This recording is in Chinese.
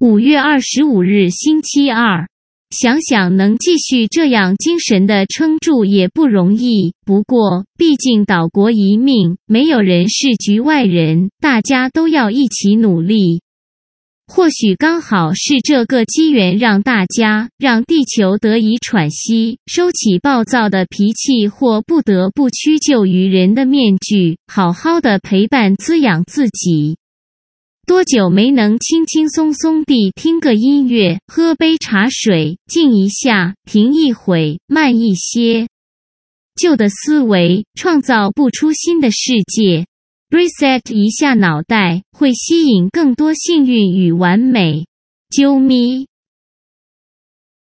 五月二十五日，星期二。想想能继续这样精神的撑住也不容易。不过，毕竟岛国一命，没有人是局外人，大家都要一起努力。或许刚好是这个机缘，让大家让地球得以喘息，收起暴躁的脾气或不得不屈就于人的面具，好好的陪伴滋养自己。多久没能轻轻松松地听个音乐，喝杯茶水，静一下，停一会，慢一些。旧的思维创造不出新的世界。Reset 一下脑袋，会吸引更多幸运与完美。啾咪。